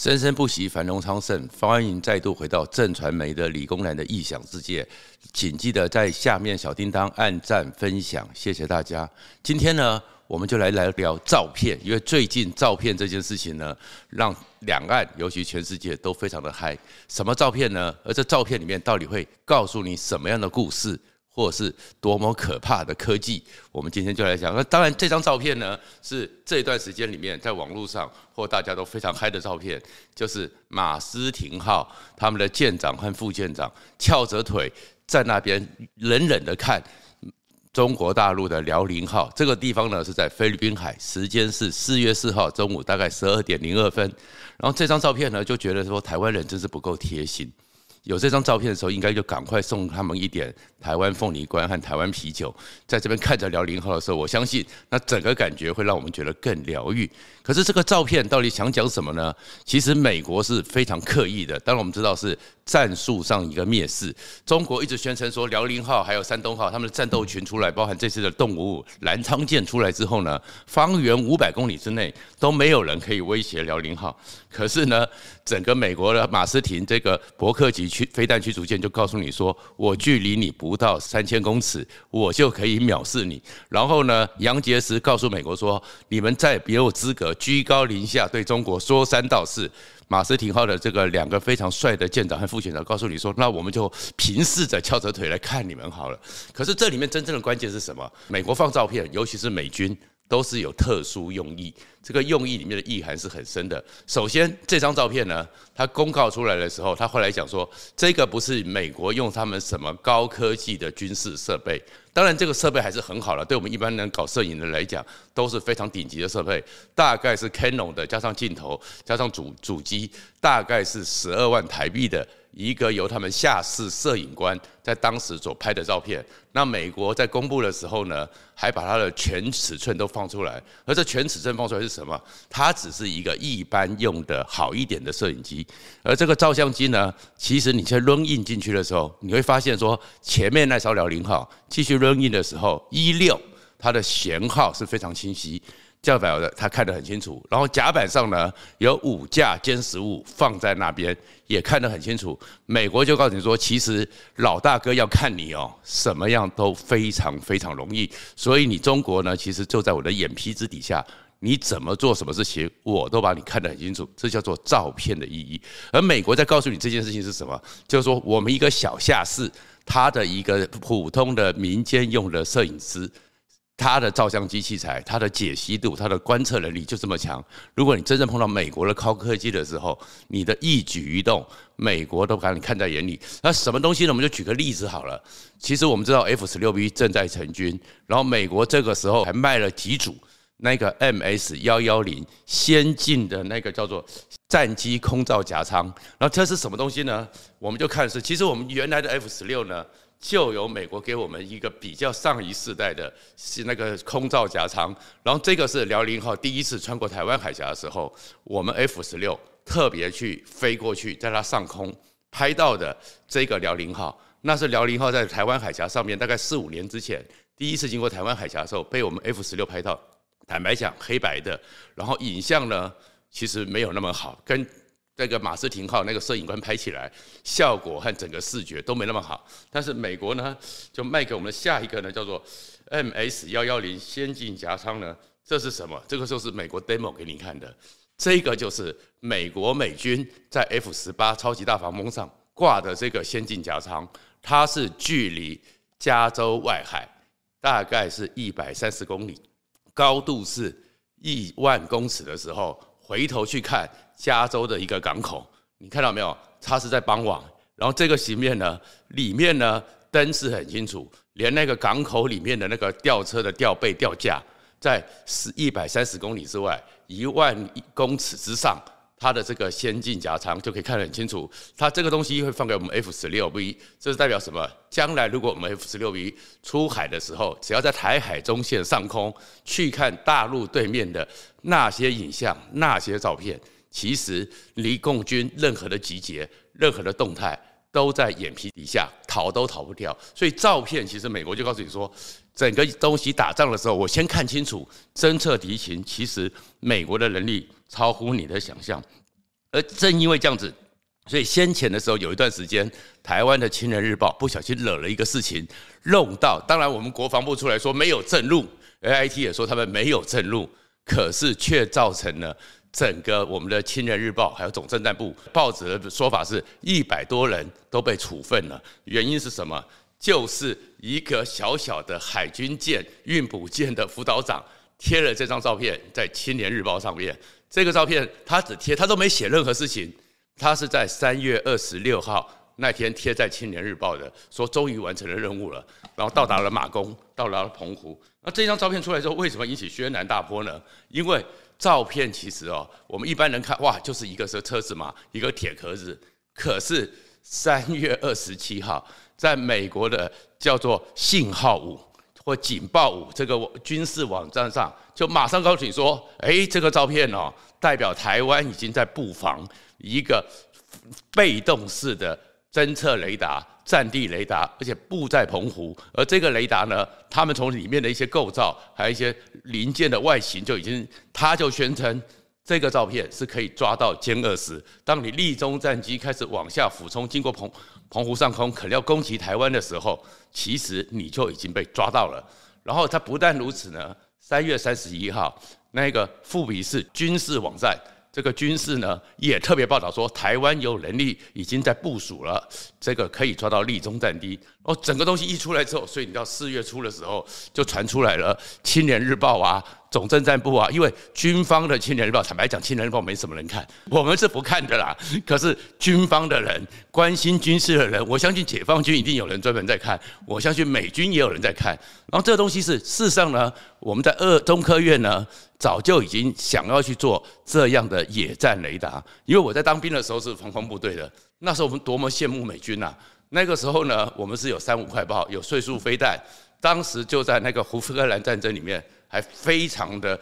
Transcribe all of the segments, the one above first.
生生不息，繁荣昌盛。欢迎再度回到正传媒的理工男的异想世界，请记得在下面小叮当按赞分享，谢谢大家。今天呢，我们就来来聊照片，因为最近照片这件事情呢，让两岸尤其全世界都非常的嗨。什么照片呢？而这照片里面到底会告诉你什么样的故事？或是多么可怕的科技，我们今天就来讲。那当然，这张照片呢，是这段时间里面在网络上或大家都非常嗨的照片，就是马斯廷号他们的舰长和副舰长翘着腿在那边冷冷的看中国大陆的辽宁号。这个地方呢是在菲律宾海，时间是四月四号中午大概十二点零二分。然后这张照片呢，就觉得说台湾人真是不够贴心。有这张照片的时候，应该就赶快送他们一点台湾凤梨干和台湾啤酒。在这边看着辽宁号的时候，我相信那整个感觉会让我们觉得更疗愈。可是这个照片到底想讲什么呢？其实美国是非常刻意的，当然我们知道是战术上一个蔑视。中国一直宣称说辽宁号还有山东号他们的战斗群出来，包含这次的动物南昌舰出来之后呢，方圆五百公里之内都没有人可以威胁辽宁号。可是呢，整个美国的马斯廷这个伯克级驱飞弹驱逐舰就告诉你说，我距离你不到三千公尺，我就可以藐视你。然后呢，杨洁篪告诉美国说，你们再没有资格居高临下对中国说三道四。马斯廷号的这个两个非常帅的舰长和副舰长告诉你说，那我们就平视着翘着腿来看你们好了。可是这里面真正的关键是什么？美国放照片，尤其是美军。都是有特殊用意，这个用意里面的意涵是很深的。首先，这张照片呢，它公告出来的时候，他后来讲说，这个不是美国用他们什么高科技的军事设备。当然，这个设备还是很好了，对我们一般人搞摄影的来讲，都是非常顶级的设备。大概是 Canon 的，加上镜头，加上主主机，大概是十二万台币的。一个由他们下士摄影官在当时所拍的照片，那美国在公布的时候呢，还把它的全尺寸都放出来。而这全尺寸放出来是什么？它只是一个一般用的好一点的摄影机。而这个照相机呢，其实你在扔印进去的时候，你会发现说，前面那艘辽宁号继续扔印的时候，一六它的舷号是非常清晰。教表的他看得很清楚，然后甲板上呢有五架歼十五放在那边，也看得很清楚。美国就告诉你说，其实老大哥要看你哦，什么样都非常非常容易。所以你中国呢，其实就在我的眼皮子底下，你怎么做什么事情，我都把你看得很清楚。这叫做照片的意义。而美国在告诉你这件事情是什么，就是说我们一个小下士，他的一个普通的民间用的摄影师。它的照相机器材，它的解析度，它的观测能力就这么强。如果你真正碰到美国的高科技的时候，你的一举一动，美国都把你看在眼里。那什么东西呢？我们就举个例子好了。其实我们知道 F 十六 B 正在成军，然后美国这个时候还卖了几组那个 MS 幺幺零先进的那个叫做战机空照夹舱。然后这是什么东西呢？我们就看是，其实我们原来的 F 十六呢。就由美国给我们一个比较上一世代的，是那个空照夹舱，然后这个是辽宁号第一次穿过台湾海峡的时候，我们 F 十六特别去飞过去，在它上空拍到的这个辽宁号，那是辽宁号在台湾海峡上面大概四五年之前第一次经过台湾海峡的时候，被我们 F 十六拍到，坦白讲黑白的，然后影像呢其实没有那么好，跟。那个马斯廷号那个摄影官拍起来效果和整个视觉都没那么好，但是美国呢就卖给我们的下一个呢叫做 MS 幺幺零先进夹舱呢，这是什么？这个就是美国 demo 给你看的，这个就是美国美军在 F 十八超级大黄蜂上挂的这个先进夹舱，它是距离加州外海大概是一百三十公里，高度是一万公尺的时候。回头去看加州的一个港口，你看到没有？它是在傍晚，然后这个形面呢，里面呢灯是很清楚，连那个港口里面的那个吊车的吊背吊架，在十一百三十公里之外，一万公尺之上。它的这个先进夹舱就可以看得很清楚，它这个东西会放给我们 F 十六 V，这是代表什么？将来如果我们 F 十六 V 出海的时候，只要在台海中线上空去看大陆对面的那些影像、那些照片，其实离共军任何的集结、任何的动态都在眼皮底下，逃都逃不掉。所以照片其实美国就告诉你说，整个东西打仗的时候，我先看清楚，侦测敌情，其实美国的能力。超乎你的想象，而正因为这样子，所以先前的时候有一段时间，台湾的《青年日报》不小心惹了一个事情，弄到。当然，我们国防部出来说没有震怒，AIT 也说他们没有震怒，可是却造成了整个我们的《青年日报》还有总政战部报纸的说法是一百多人都被处分了。原因是什么？就是一个小小的海军舰运补舰的辅导长贴了这张照片在《青年日报》上面。这个照片他只贴，他都没写任何事情。他是在三月二十六号那天贴在《青年日报》的，说终于完成了任务了，然后到达了马公，到达了澎湖。那这张照片出来之后，为什么引起轩然大波呢？因为照片其实哦，我们一般人看哇，就是一个车车子嘛，一个铁壳子。可是三月二十七号。在美国的叫做信号五或警报五这个军事网站上，就马上告诉你说：“哎，这个照片哦，代表台湾已经在布防一个被动式的侦测雷达、战地雷达，而且布在澎湖。而这个雷达呢，他们从里面的一些构造，还有一些零件的外形，就已经，他就宣称。”这个照片是可以抓到歼二十。当你利中战机开始往下俯冲，经过澎澎湖上空，可能要攻击台湾的时候，其实你就已经被抓到了。然后他不但如此呢，三月三十一号，那个富比士军事网站。这个军事呢，也特别报道说，台湾有能力已经在部署了，这个可以抓到立中战机。哦，整个东西一出来之后，所以你到四月初的时候，就传出来了《青年日报》啊，总政战部啊，因为军方的《青年日报》，坦白讲，《青年日报》没什么人看，我们是不看的啦。可是军方的人，关心军事的人，我相信解放军一定有人专门在看，我相信美军也有人在看。然后这个东西是事实上呢，我们在二中科院呢。早就已经想要去做这样的野战雷达，因为我在当兵的时候是防空部队的，那时候我们多么羡慕美军呐！那个时候呢，我们是有三五快炮，有岁数飞弹，当时就在那个胡夫克兰战争里面还非常的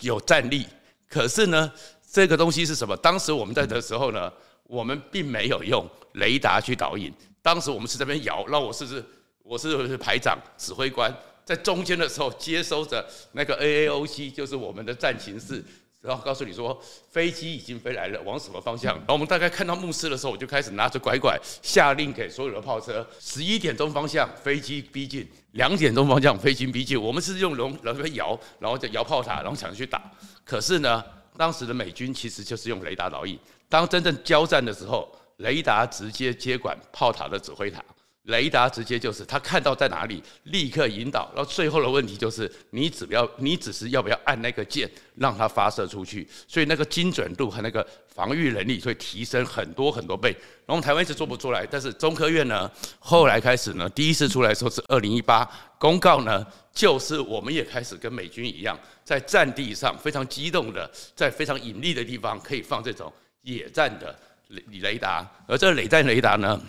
有战力。可是呢，这个东西是什么？当时我们在的时候呢，我们并没有用雷达去导引，当时我们是这边摇，那我是不是我是排长指挥官。在中间的时候，接收着那个 AAOC，就是我们的战情室，然后告诉你说飞机已经飞来了，往什么方向？然后我们大概看到目视的时候，我就开始拿着拐拐下令给所有的炮车：十一点钟方向飞机逼近，两点钟方向飞机逼近。我们是用龙来摇，然后就摇炮塔，然后想去打。可是呢，当时的美军其实就是用雷达导引。当真正交战的时候，雷达直接接管炮塔的指挥塔。雷达直接就是他看到在哪里，立刻引导。然后最后的问题就是，你只要你只是要不要按那个键，让它发射出去。所以那个精准度和那个防御能力会提升很多很多倍。然后台湾一直做不出来，但是中科院呢，后来开始呢，第一次出来说是二零一八公告呢，就是我们也开始跟美军一样，在战地上非常机动的，在非常隐秘的地方可以放这种野战的雷雷达。而这个雷战雷达呢，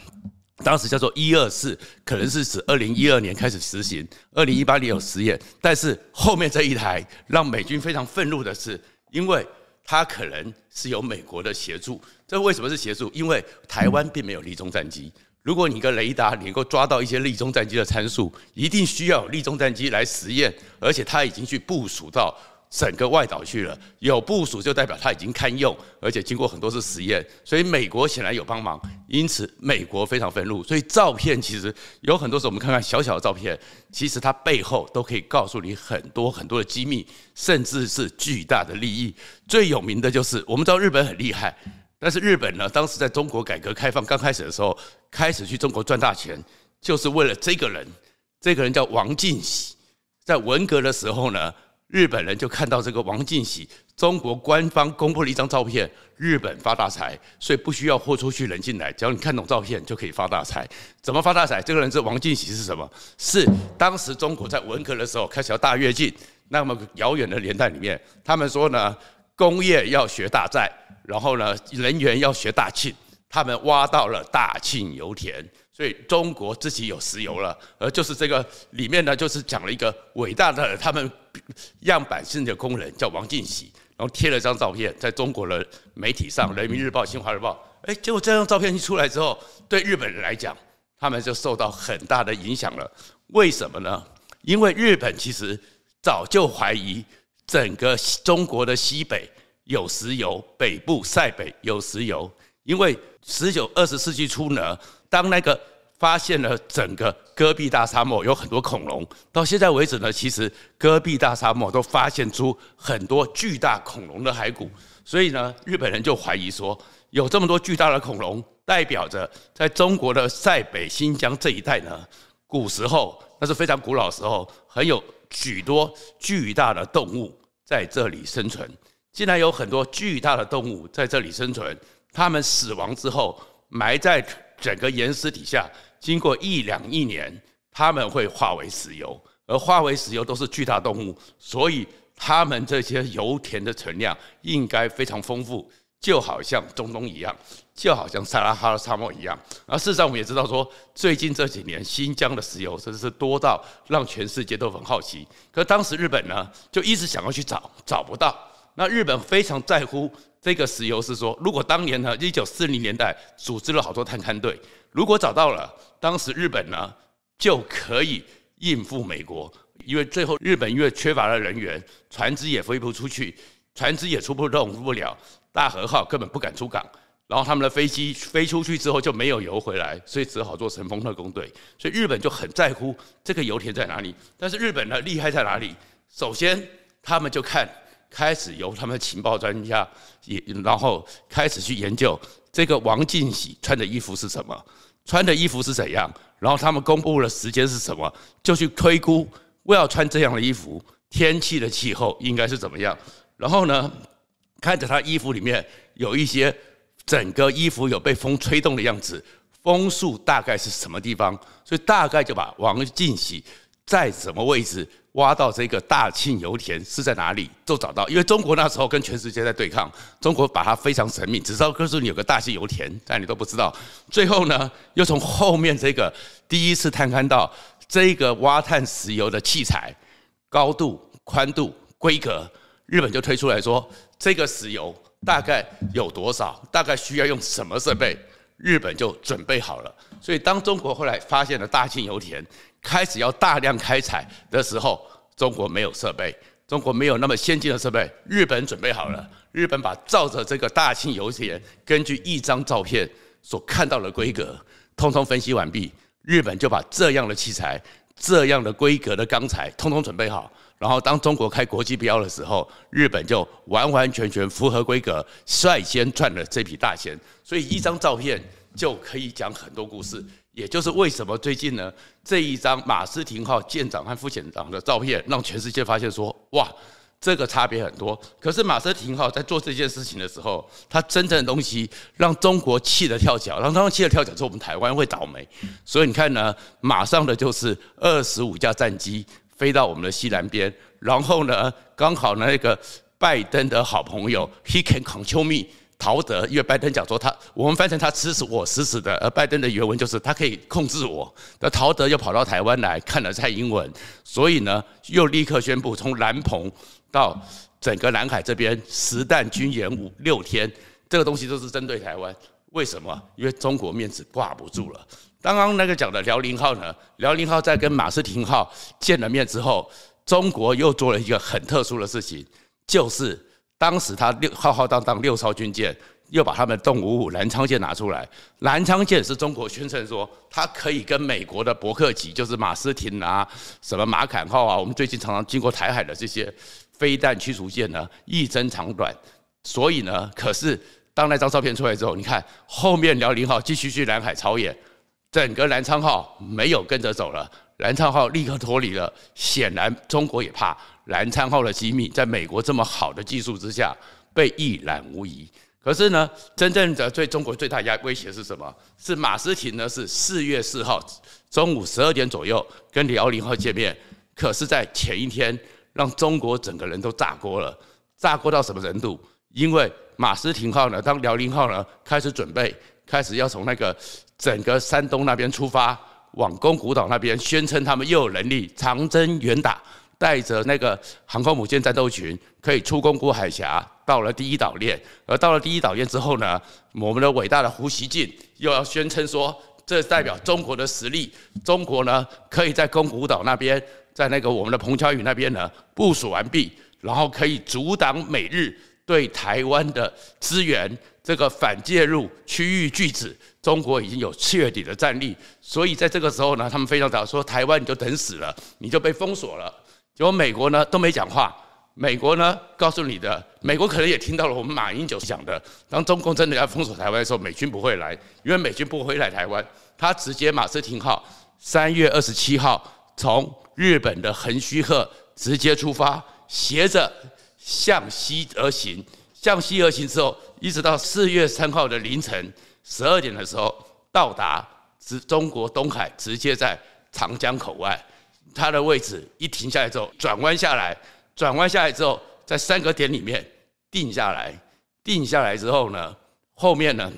当时叫做一二四，可能是指二零一二年开始实行，二零一八年有实验，但是后面这一台让美军非常愤怒的是，因为它可能是有美国的协助。这为什么是协助？因为台湾并没有立中战机。如果你一个雷达能够抓到一些立中战机的参数，一定需要立中战机来实验，而且它已经去部署到。整个外岛去了，有部署就代表它已经堪用，而且经过很多次实验，所以美国显然有帮忙，因此美国非常愤怒。所以照片其实有很多时候我们看看小小的照片，其实它背后都可以告诉你很多很多的机密，甚至是巨大的利益。最有名的就是我们知道日本很厉害，但是日本呢，当时在中国改革开放刚开始的时候，开始去中国赚大钱，就是为了这个人，这个人叫王进喜，在文革的时候呢。日本人就看到这个王进喜，中国官方公布了一张照片，日本发大财，所以不需要豁出去人进来，只要你看懂照片就可以发大财。怎么发大财？这个人是王进喜是什么？是当时中国在文革的时候开始要大跃进，那么遥远的年代里面，他们说呢，工业要学大寨，然后呢，人员要学大庆，他们挖到了大庆油田。所以中国自己有石油了，而就是这个里面呢，就是讲了一个伟大的他们样板性的工人叫王进喜，然后贴了张照片在中国的媒体上，《人民日报》、《新华日报》。哎，结果这张照片一出来之后，对日本人来讲，他们就受到很大的影响了。为什么呢？因为日本其实早就怀疑整个中国的西北有石油，北部塞北有石油。因为十九、二十世纪初呢，当那个发现了整个戈壁大沙漠有很多恐龙，到现在为止呢，其实戈壁大沙漠都发现出很多巨大恐龙的骸骨，所以呢，日本人就怀疑说，有这么多巨大的恐龙，代表着在中国的塞北、新疆这一带呢，古时候那是非常古老时候，很有许多巨大的动物在这里生存。既然有很多巨大的动物在这里生存，它们死亡之后埋在整个岩石底下，经过一两亿年，它们会化为石油，而化为石油都是巨大动物，所以它们这些油田的存量应该非常丰富。就好像中东一样，就好像撒拉哈拉沙漠一样。而事实上，我们也知道说，最近这几年新疆的石油真的是多到让全世界都很好奇。可当时日本呢，就一直想要去找，找不到。那日本非常在乎这个石油，是说，如果当年呢，一九四零年代组织了好多探勘队，如果找到了，当时日本呢就可以应付美国，因为最后日本因为缺乏了人员，船只也飞不出去，船只也出不动不了。大和号根本不敢出港，然后他们的飞机飞出去之后就没有油回来，所以只好做神风特攻队。所以日本就很在乎这个油田在哪里。但是日本呢，厉害在哪里？首先他们就看，开始由他们的情报专家也，然后开始去研究这个王进喜穿的衣服是什么，穿的衣服是怎样，然后他们公布了时间是什么，就去推估，我要穿这样的衣服，天气的气候应该是怎么样，然后呢，看着他衣服里面有一些整个衣服有被风吹动的样子，风速大概是什么地方？所以大概就把王进喜在什么位置挖到这个大庆油田是在哪里都找到。因为中国那时候跟全世界在对抗，中国把它非常神秘，只知道告诉你有个大庆油田，但你都不知道。最后呢，又从后面这个第一次探勘到这个挖探石油的器材高度、宽度、规格，日本就推出来说。这个石油大概有多少？大概需要用什么设备？日本就准备好了。所以当中国后来发现了大庆油田，开始要大量开采的时候，中国没有设备，中国没有那么先进的设备。日本准备好了，日本把照着这个大庆油田，根据一张照片所看到的规格，通通分析完毕，日本就把这样的器材、这样的规格的钢材，通通准备好。然后，当中国开国际标的时候，日本就完完全全符合规格，率先赚了这笔大钱。所以，一张照片就可以讲很多故事。也就是为什么最近呢，这一张马斯廷号舰长和副舰长的照片，让全世界发现说，哇，这个差别很多。可是，马斯廷号在做这件事情的时候，他真正的东西让中国气得跳脚，让他们气得跳脚，说我们台湾会倒霉。所以，你看呢，马上的就是二十五架战机。飞到我们的西南边，然后呢，刚好那个拜登的好朋友，He can control me，陶德，因为拜登讲说他，我们翻成他吃死我死死的，而拜登的原文就是他可以控制我。那陶德又跑到台湾来看了蔡英文，所以呢，又立刻宣布从兰鹏到整个南海这边实弹军演五六天，这个东西都是针对台湾。为什么？因为中国面子挂不住了。刚刚那个讲的辽宁号呢？辽宁号在跟马斯廷号见了面之后，中国又做了一个很特殊的事情，就是当时他六浩浩荡荡六艘军舰，又把他们动五五南昌舰拿出来。南昌舰是中国宣称说，它可以跟美国的伯克级，就是马斯廷啊，什么马坎号啊，我们最近常常经过台海的这些飞弹驱逐舰呢，一争长短。所以呢，可是当那张照片出来之后，你看后面辽宁号继续去南海操演。整个南昌号没有跟着走了，南昌号立刻脱离了。显然，中国也怕南昌号的机密在美国这么好的技术之下被一览无遗。可是呢，真正的对中国最大压威胁是什么？是马斯廷呢？是四月四号中午十二点左右跟辽宁号见面。可是，在前一天，让中国整个人都炸锅了。炸锅到什么程度？因为马斯廷号呢，当辽宁号呢开始准备，开始要从那个。整个山东那边出发，往宫古岛那边，宣称他们又有能力长征远打，带着那个航空母舰战斗群可以出宫古海峡，到了第一岛链。而到了第一岛链之后呢，我们的伟大的胡锡进又要宣称说，这代表中国的实力，中国呢可以在宫古岛那边，在那个我们的彭佳屿那边呢部署完毕，然后可以阻挡美日对台湾的资源这个反介入区域拒止，中国已经有确底的战力。所以在这个时候呢，他们非常早说台湾你就等死了，你就被封锁了。结果美国呢都没讲话。美国呢告诉你的，美国可能也听到了我们马英九讲的，当中共真的要封锁台湾的时候，美军不会来，因为美军不会来台湾，他直接马斯廷号三月二十七号从日本的横须贺直接出发，斜着向西而行，向西而行之后，一直到四月三号的凌晨十二点的时候到达直中国东海，直接在长江口外，它的位置一停下来之后转弯下来。转弯下来之后，在三个点里面定下来，定下来之后呢，后面呢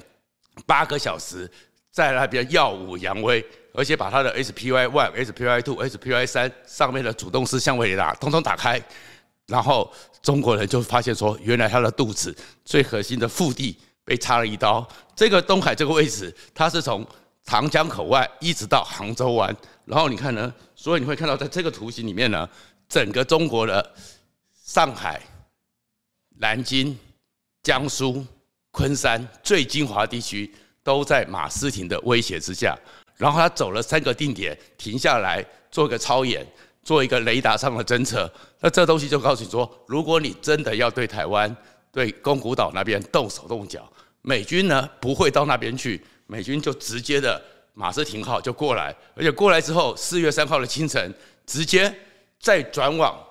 八个小时在那边耀武扬威，而且把它的 SPY one、SPY two、SPY 三上面的主动式相位雷达通通打开，然后中国人就发现说，原来他的肚子最核心的腹地被插了一刀。这个东海这个位置，它是从长江口外一直到杭州湾，然后你看呢，所以你会看到在这个图形里面呢。整个中国的上海、南京、江苏、昆山最精华地区都在马斯廷的威胁之下，然后他走了三个定点，停下来做个操演，做一个雷达上的侦测。那这东西就告诉你说，如果你真的要对台湾、对宫古岛那边动手动脚，美军呢不会到那边去，美军就直接的马斯廷号就过来，而且过来之后，四月三号的清晨直接。再转往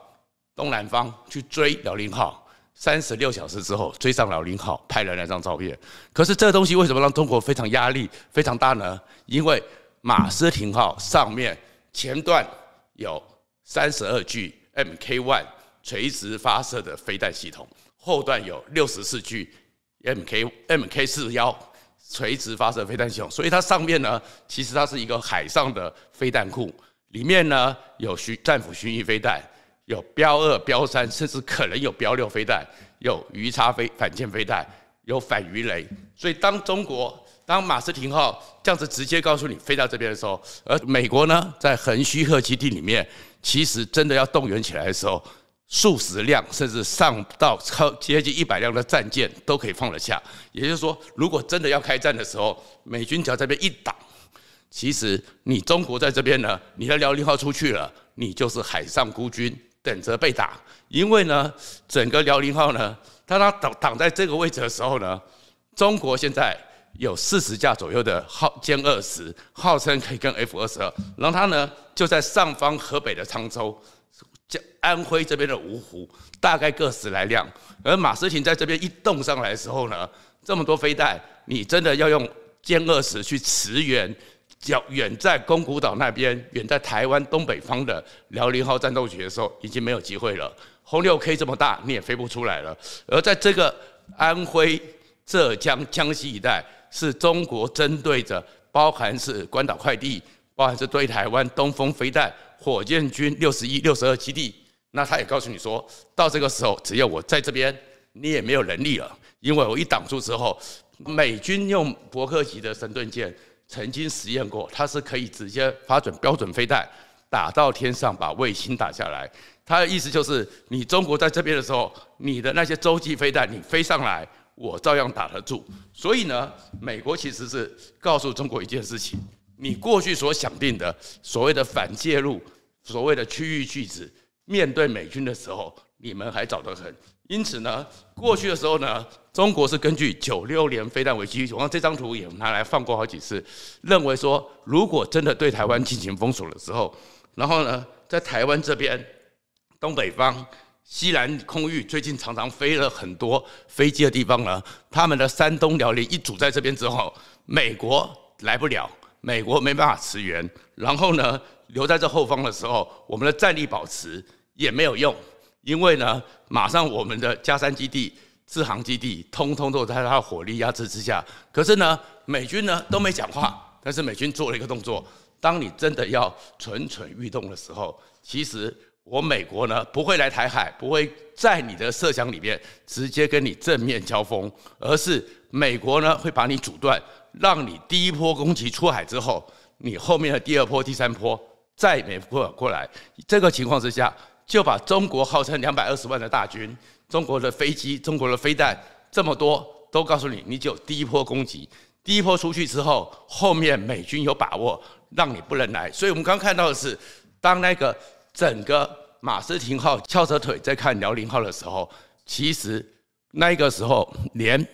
东南方去追辽宁号，三十六小时之后追上辽宁号，拍了那张照片。可是这东西为什么让中国非常压力非常大呢？因为马斯廷号上面前段有三十二具 MK One 垂直发射的飞弹系统，后段有六十四具 MK MK 四幺垂直发射飞弹系统，所以它上面呢，其实它是一个海上的飞弹库。里面呢有巡战斧巡弋飞弹，有标二、标三，甚至可能有标六飞弹，有鱼叉飞反舰飞弹，有反鱼雷。所以当中国当马斯廷号这样子直接告诉你飞到这边的时候，而美国呢在横须贺基地里面，其实真的要动员起来的时候，数十辆甚至上到超接近一百辆的战舰都可以放得下。也就是说，如果真的要开战的时候，美军只要这边一挡。其实你中国在这边呢，你的辽宁号出去了，你就是海上孤军，等着被打。因为呢，整个辽宁号呢，当它挡挡在这个位置的时候呢，中国现在有四十架左右的号歼二十，号称可以跟 F 二十二。然后它呢就在上方河北的沧州，安徽这边的芜湖，大概各十来辆。而马斯廷在这边一动上来的时候呢，这么多飞弹，你真的要用歼二十去驰援？较远在宫古岛那边，远在台湾东北方的辽宁号战斗群的时候，已经没有机会了。轰六 K 这么大，你也飞不出来了。而在这个安徽、浙江、江西一带，是中国针对着，包含是关岛快递，包含是对台湾东风飞弹、火箭军六十一、六十二基地。那他也告诉你说，到这个时候，只要我在这边，你也没有能力了，因为我一挡住之后，美军用伯克级的神盾舰。曾经实验过，它是可以直接发准标准飞弹，打到天上把卫星打下来。它的意思就是，你中国在这边的时候，你的那些洲际飞弹你飞上来，我照样打得住。所以呢，美国其实是告诉中国一件事情：你过去所想定的所谓的反介入、所谓的区域拒止，面对美军的时候，你们还早得很。因此呢，过去的时候呢，中国是根据九六年飞弹危机，我看这张图也拿来放过好几次，认为说，如果真的对台湾进行封锁的时候，然后呢，在台湾这边东北方西南空域最近常常飞了很多飞机的地方呢，他们的山东辽宁一组在这边之后，美国来不了，美国没办法驰援，然后呢，留在这后方的时候，我们的战力保持也没有用。因为呢，马上我们的加山基地、志航基地，通通都在他的火力压制之下。可是呢，美军呢都没讲话，但是美军做了一个动作。当你真的要蠢蠢欲动的时候，其实我美国呢不会来台海，不会在你的设想里面直接跟你正面交锋，而是美国呢会把你阻断，让你第一波攻击出海之后，你后面的第二波、第三波再没过过来。这个情况之下。就把中国号称两百二十万的大军中国的飞机、中国的飞弹这么多，都告诉你，你就第一波攻击，第一波出去之后，后面美军有把握让你不能来。所以我们刚看到的是，当那个整个马斯廷号翘着腿在看辽宁号的时候，其实那个时候连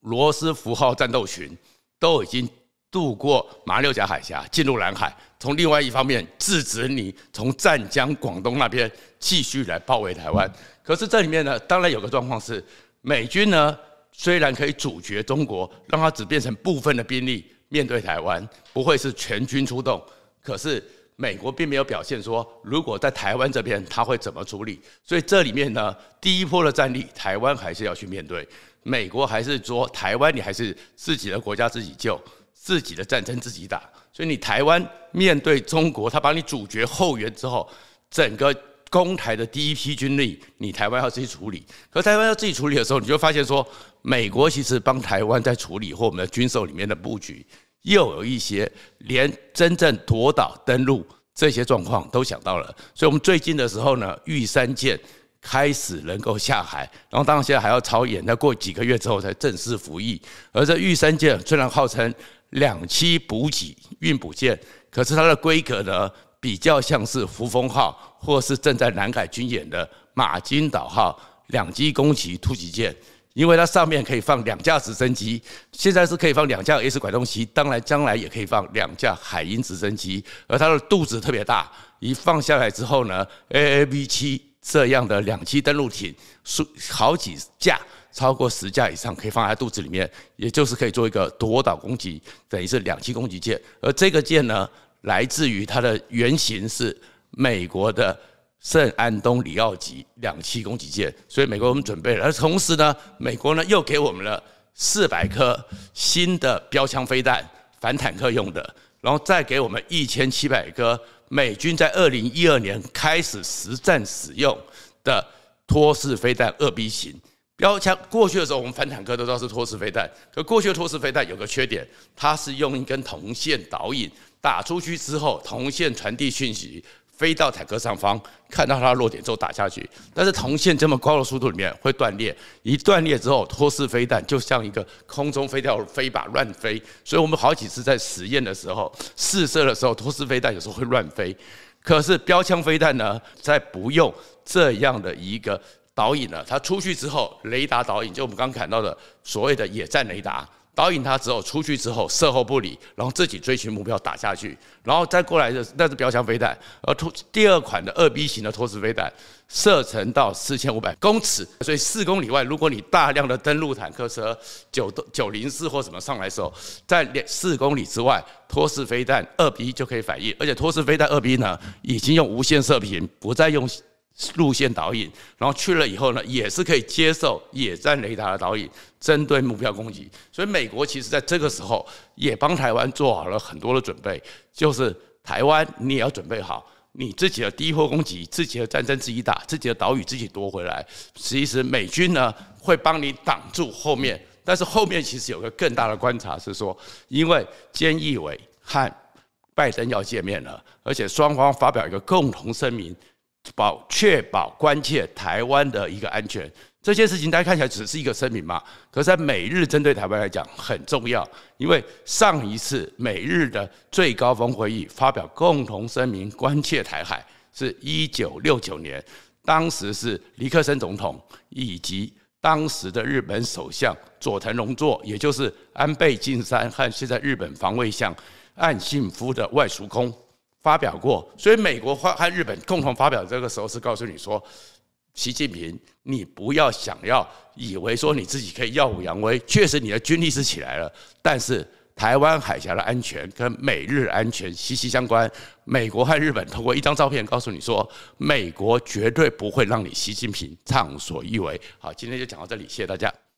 罗斯福号战斗群都已经渡过马六甲海峡进入南海，从另外一方面制止你从湛江、广东那边继续来包围台湾。可是这里面呢，当然有个状况是，美军呢虽然可以阻绝中国，让它只变成部分的兵力面对台湾，不会是全军出动，可是。美国并没有表现说，如果在台湾这边他会怎么处理。所以这里面呢，第一波的战力，台湾还是要去面对。美国还是说，台湾你还是自己的国家自己救，自己的战争自己打。所以你台湾面对中国，他把你阻绝后援之后，整个攻台的第一批军力，你台湾要自己处理。可台湾要自己处理的时候，你就发现说，美国其实帮台湾在处理或我们的军售里面的布局。又有一些连真正夺岛登陆这些状况都想到了，所以我们最近的时候呢，玉山舰开始能够下海，然后当然现在还要操演，那过几个月之后才正式服役。而这玉山舰虽然号称两栖补给运补舰，可是它的规格呢，比较像是扶风号，或是正在南海军演的马金岛号两栖攻击突击舰。因为它上面可以放两架直升机，现在是可以放两架 S 拐动机，当然将来也可以放两架海鹰直升机。而它的肚子特别大，一放下来之后呢，AAV 七这样的两栖登陆艇，数好几架，超过十架以上，可以放在肚子里面，也就是可以做一个夺岛攻击，等于是两栖攻击舰。而这个舰呢，来自于它的原型是美国的。圣安东里奥级两栖攻击舰，所以美国我们准备了，而同时呢，美国呢又给我们了四百颗新的标枪飞弹，反坦克用的，然后再给我们一千七百颗美军在二零一二年开始实战使用的托式飞弹二 B 型标枪。过去的时候，我们反坦克都知道是托式飞弹，可过去的托式飞弹有个缺点，它是用一根铜线导引，打出去之后，铜线传递讯息。飞到坦克上方，看到它的落点之后打下去。但是铜线这么高的速度里面会断裂，一断裂之后，托式飞弹就像一个空中飞掉飞靶乱飞。所以我们好几次在实验的时候试射的时候，托式飞弹有时候会乱飞。可是标枪飞弹呢，在不用这样的一个导引呢，它出去之后，雷达导引就我们刚刚看到的所谓的野战雷达。导引它之后出去之后射后不理，然后自己追寻目标打下去，然后再过来的那是标枪飞弹，而托第二款的二 B 型的托式飞弹射程到四千五百公尺，所以四公里外，如果你大量的登陆坦克车九九零四或什么上来的时候，在两四公里之外，托式飞弹二 B 就可以反应，而且托式飞弹二 B 呢已经用无线射频，不再用。路线导引，然后去了以后呢，也是可以接受野战雷达的导引，针对目标攻击。所以美国其实在这个时候也帮台湾做好了很多的准备，就是台湾你也要准备好你自己的第一波攻击，自己的战争自己打，自己的岛屿自己夺回来。其实美军呢会帮你挡住后面，但是后面其实有个更大的观察是说，因为菅义伟和拜登要见面了，而且双方发表一个共同声明。保确保关切台湾的一个安全，这件事情大家看起来只是一个声明嘛，可是在美日针对台湾来讲很重要，因为上一次美日的最高峰会议发表共同声明关切台海是一九六九年，当时是尼克森总统以及当时的日本首相佐藤荣作，也就是安倍晋三和现在日本防卫相岸信夫的外叔公。发表过，所以美国和和日本共同发表这个时候是告诉你说，习近平，你不要想要以为说你自己可以耀武扬威，确实你的军力是起来了，但是台湾海峡的安全跟美日安全息息相关。美国和日本通过一张照片告诉你说，美国绝对不会让你习近平畅所欲为。好，今天就讲到这里，谢谢大家。